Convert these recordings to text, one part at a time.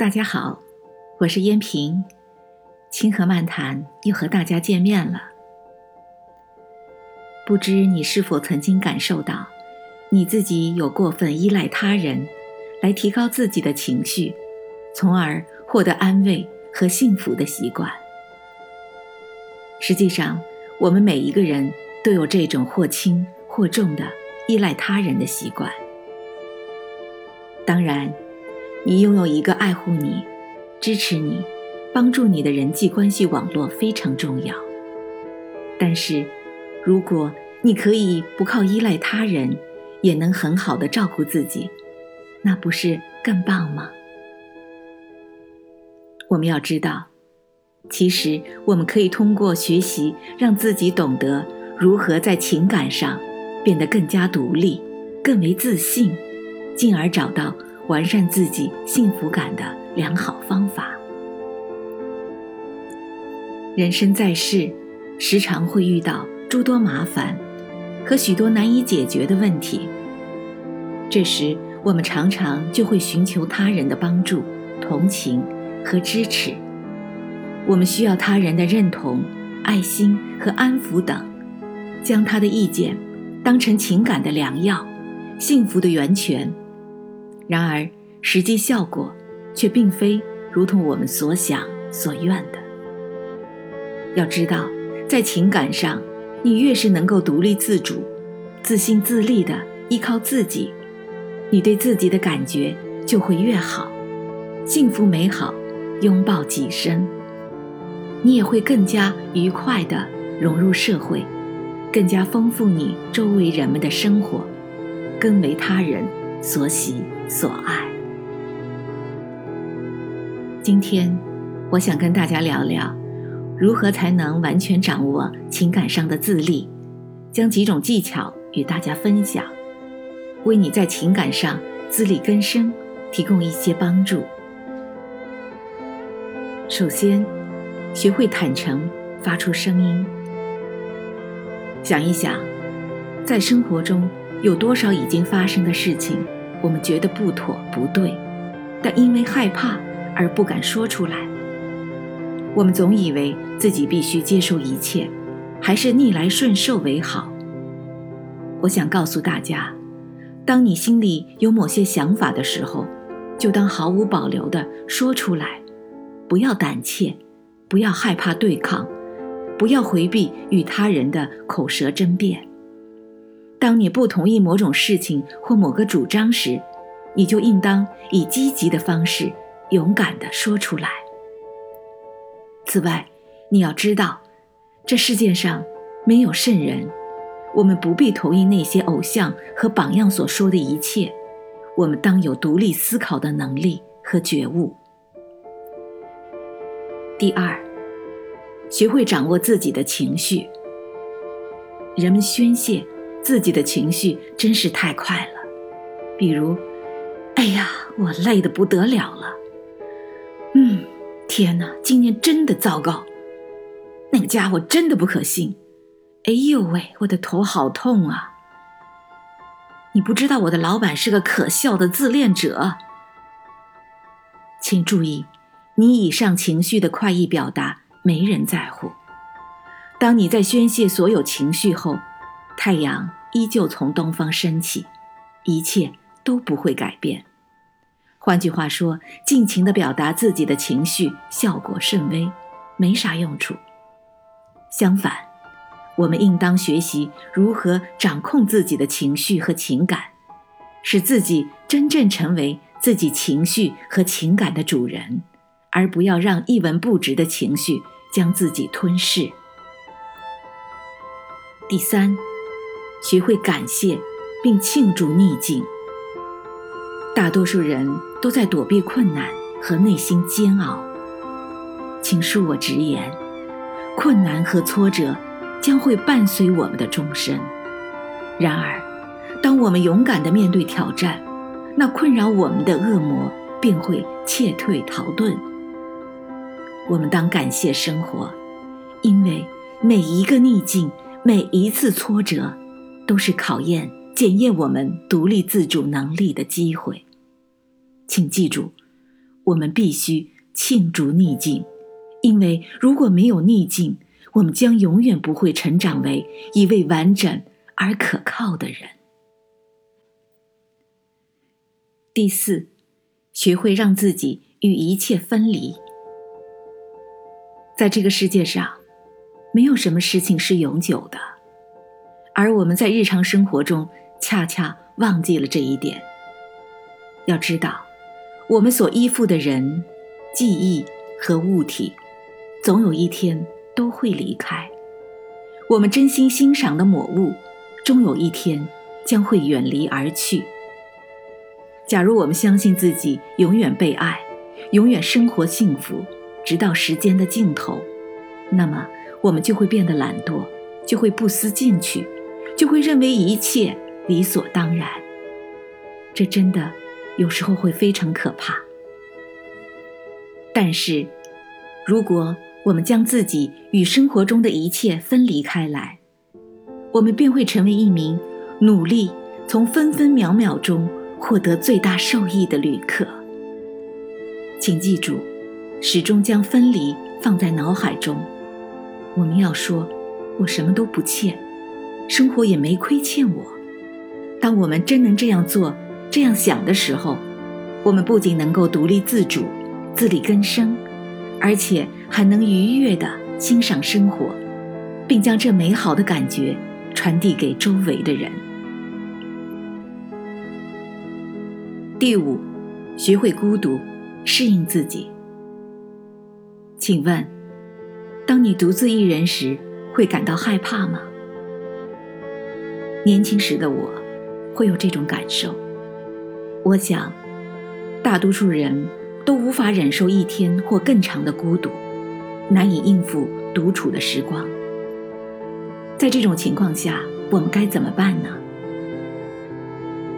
大家好，我是燕平，清河漫谈又和大家见面了。不知你是否曾经感受到，你自己有过分依赖他人，来提高自己的情绪，从而获得安慰和幸福的习惯？实际上，我们每一个人都有这种或轻或重的依赖他人的习惯。当然。你拥有一个爱护你、支持你、帮助你的人际关系网络非常重要。但是，如果你可以不靠依赖他人，也能很好的照顾自己，那不是更棒吗？我们要知道，其实我们可以通过学习，让自己懂得如何在情感上变得更加独立、更为自信，进而找到。完善自己幸福感的良好方法。人生在世，时常会遇到诸多麻烦和许多难以解决的问题。这时，我们常常就会寻求他人的帮助、同情和支持。我们需要他人的认同、爱心和安抚等，将他的意见当成情感的良药、幸福的源泉。然而，实际效果却并非如同我们所想所愿的。要知道，在情感上，你越是能够独立自主、自信自立的依靠自己，你对自己的感觉就会越好，幸福美好，拥抱己身。你也会更加愉快地融入社会，更加丰富你周围人们的生活，更为他人所喜。所爱。今天，我想跟大家聊聊，如何才能完全掌握情感上的自立，将几种技巧与大家分享，为你在情感上自力更生提供一些帮助。首先，学会坦诚发出声音。想一想，在生活中有多少已经发生的事情？我们觉得不妥不对，但因为害怕而不敢说出来。我们总以为自己必须接受一切，还是逆来顺受为好。我想告诉大家，当你心里有某些想法的时候，就当毫无保留地说出来，不要胆怯，不要害怕对抗，不要回避与他人的口舌争辩。当你不同意某种事情或某个主张时，你就应当以积极的方式勇敢地说出来。此外，你要知道，这世界上没有圣人，我们不必同意那些偶像和榜样所说的一切。我们当有独立思考的能力和觉悟。第二，学会掌握自己的情绪。人们宣泄。自己的情绪真是太快了，比如，哎呀，我累得不得了了。嗯，天哪，今年真的糟糕。那个家伙真的不可信。哎呦喂，我的头好痛啊！你不知道我的老板是个可笑的自恋者。请注意，你以上情绪的快意表达没人在乎。当你在宣泄所有情绪后。太阳依旧从东方升起，一切都不会改变。换句话说，尽情地表达自己的情绪，效果甚微，没啥用处。相反，我们应当学习如何掌控自己的情绪和情感，使自己真正成为自己情绪和情感的主人，而不要让一文不值的情绪将自己吞噬。第三。学会感谢，并庆祝逆境。大多数人都在躲避困难和内心煎熬。请恕我直言，困难和挫折将会伴随我们的终身。然而，当我们勇敢地面对挑战，那困扰我们的恶魔便会怯退逃遁。我们当感谢生活，因为每一个逆境，每一次挫折。都是考验、检验我们独立自主能力的机会。请记住，我们必须庆祝逆境，因为如果没有逆境，我们将永远不会成长为一位完整而可靠的人。第四，学会让自己与一切分离。在这个世界上，没有什么事情是永久的，而我们在日常生活中恰恰忘记了这一点。要知道，我们所依附的人、记忆和物体，总有一天都会离开；我们真心欣赏的某物，终有一天将会远离而去。假如我们相信自己永远被爱，永远生活幸福，直到时间的尽头，那么我们就会变得懒惰，就会不思进取，就会认为一切理所当然。这真的。有时候会非常可怕，但是，如果我们将自己与生活中的一切分离开来，我们便会成为一名努力从分分秒秒中获得最大受益的旅客。请记住，始终将分离放在脑海中。我们要说：“我什么都不欠，生活也没亏欠我。”当我们真能这样做。这样想的时候，我们不仅能够独立自主、自力更生，而且还能愉悦地欣赏生活，并将这美好的感觉传递给周围的人。第五，学会孤独，适应自己。请问，当你独自一人时，会感到害怕吗？年轻时的我，会有这种感受。我想，大多数人都无法忍受一天或更长的孤独，难以应付独处的时光。在这种情况下，我们该怎么办呢？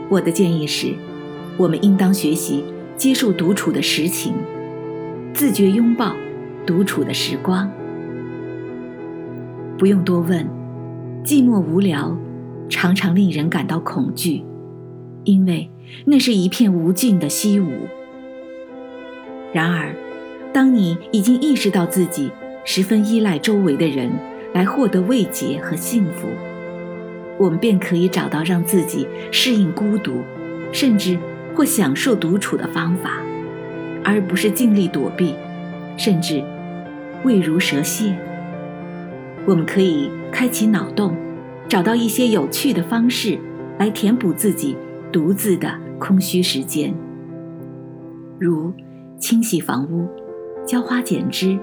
我的建议是，我们应当学习接受独处的实情，自觉拥抱独处的时光。不用多问，寂寞无聊，常常令人感到恐惧。因为那是一片无尽的虚无。然而，当你已经意识到自己十分依赖周围的人来获得慰藉和幸福，我们便可以找到让自己适应孤独，甚至或享受独处的方法，而不是尽力躲避，甚至畏如蛇蝎。我们可以开启脑洞，找到一些有趣的方式来填补自己。独自的空虚时间，如清洗房屋、浇花剪枝、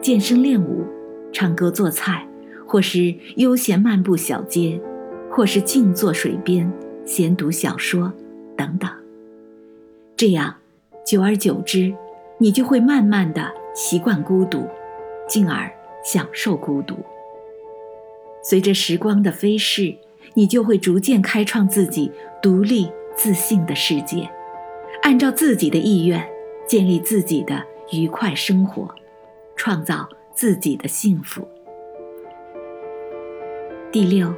健身练舞、唱歌做菜，或是悠闲漫步小街，或是静坐水边闲读小说等等。这样，久而久之，你就会慢慢的习惯孤独，进而享受孤独。随着时光的飞逝。你就会逐渐开创自己独立自信的世界，按照自己的意愿建立自己的愉快生活，创造自己的幸福。第六，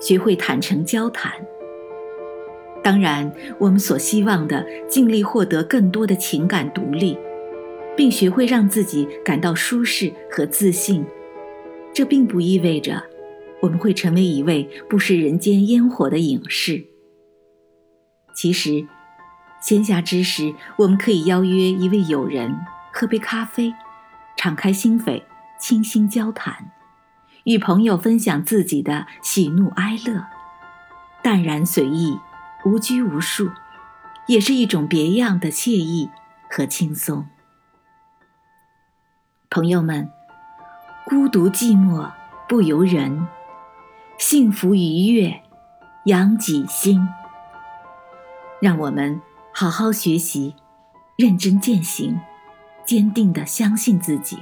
学会坦诚交谈。当然，我们所希望的，尽力获得更多的情感独立，并学会让自己感到舒适和自信。这并不意味着。我们会成为一位不食人间烟火的隐士。其实，闲暇之时，我们可以邀约一位友人喝杯咖啡，敞开心扉，倾心交谈，与朋友分享自己的喜怒哀乐，淡然随意，无拘无束，也是一种别样的惬意和轻松。朋友们，孤独寂寞不由人。幸福愉悦，养己心。让我们好好学习，认真践行，坚定的相信自己，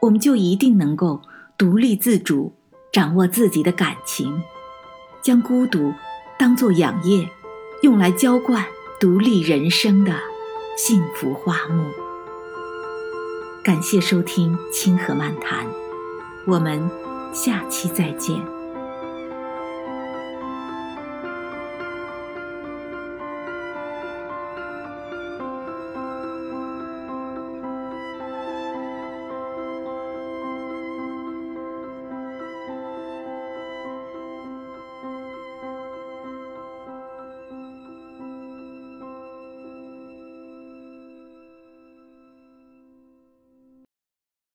我们就一定能够独立自主，掌握自己的感情，将孤独当作养液，用来浇灌独立人生的幸福花木。感谢收听《清河漫谈》，我们下期再见。